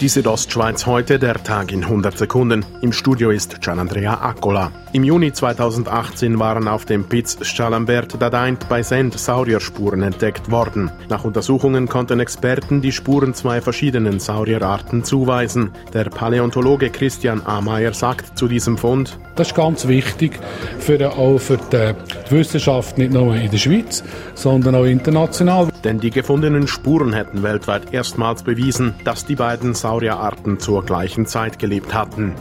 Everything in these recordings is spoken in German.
Die Südostschweiz heute, der Tag in 100 Sekunden. Im Studio ist Gianandrea Accola. Im Juni 2018 waren auf dem Piz Schalambert Dadeint bei Send Saurierspuren entdeckt worden. Nach Untersuchungen konnten Experten die Spuren zwei verschiedenen Saurierarten zuweisen. Der Paläontologe Christian Ameyer sagt zu diesem Fund, das ist ganz wichtig für, auch für die Wissenschaft, nicht nur in der Schweiz, sondern auch international. Denn die gefundenen Spuren hätten weltweit erstmals bewiesen, dass die beiden Saurierarten zur gleichen Zeit gelebt hatten.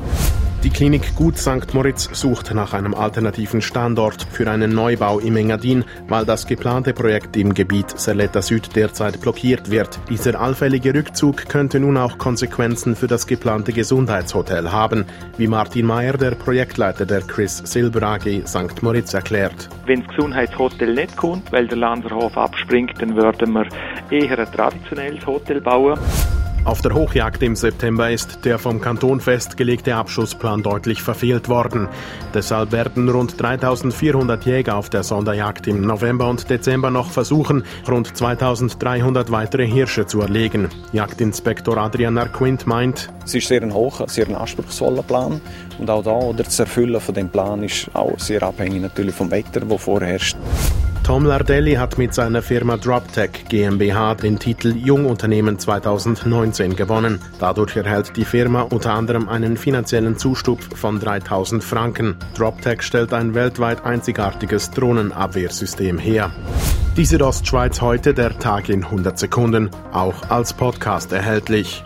Die Klinik Gut St. Moritz sucht nach einem alternativen Standort für einen Neubau im Engadin, weil das geplante Projekt im Gebiet Serletta Süd derzeit blockiert wird. Dieser allfällige Rückzug könnte nun auch Konsequenzen für das geplante Gesundheitshotel haben, wie Martin Mayer, der Projektleiter der Chris Silber AG St. Moritz erklärt. Wenn das Gesundheitshotel nicht kommt, weil der Lanzerhof abspringt, dann würden wir eher ein traditionelles Hotel bauen. Auf der Hochjagd im September ist der vom Kanton festgelegte Abschussplan deutlich verfehlt worden. Deshalb werden rund 3400 Jäger auf der Sonderjagd im November und Dezember noch versuchen, rund 2300 weitere Hirsche zu erlegen. Jagdinspektor Adrian Narquint meint, es ist sehr ein hoher, sehr anspruchsvoller Plan und auch da oder das Erfüllen von dem Plan ist auch sehr abhängig natürlich vom Wetter, wo vorherrscht. Tom Lardelli hat mit seiner Firma DropTech GmbH den Titel Jungunternehmen 2019 gewonnen. Dadurch erhält die Firma unter anderem einen finanziellen Zustupf von 3000 Franken. DropTech stellt ein weltweit einzigartiges Drohnenabwehrsystem her. Die Südostschweiz heute, der Tag in 100 Sekunden, auch als Podcast erhältlich.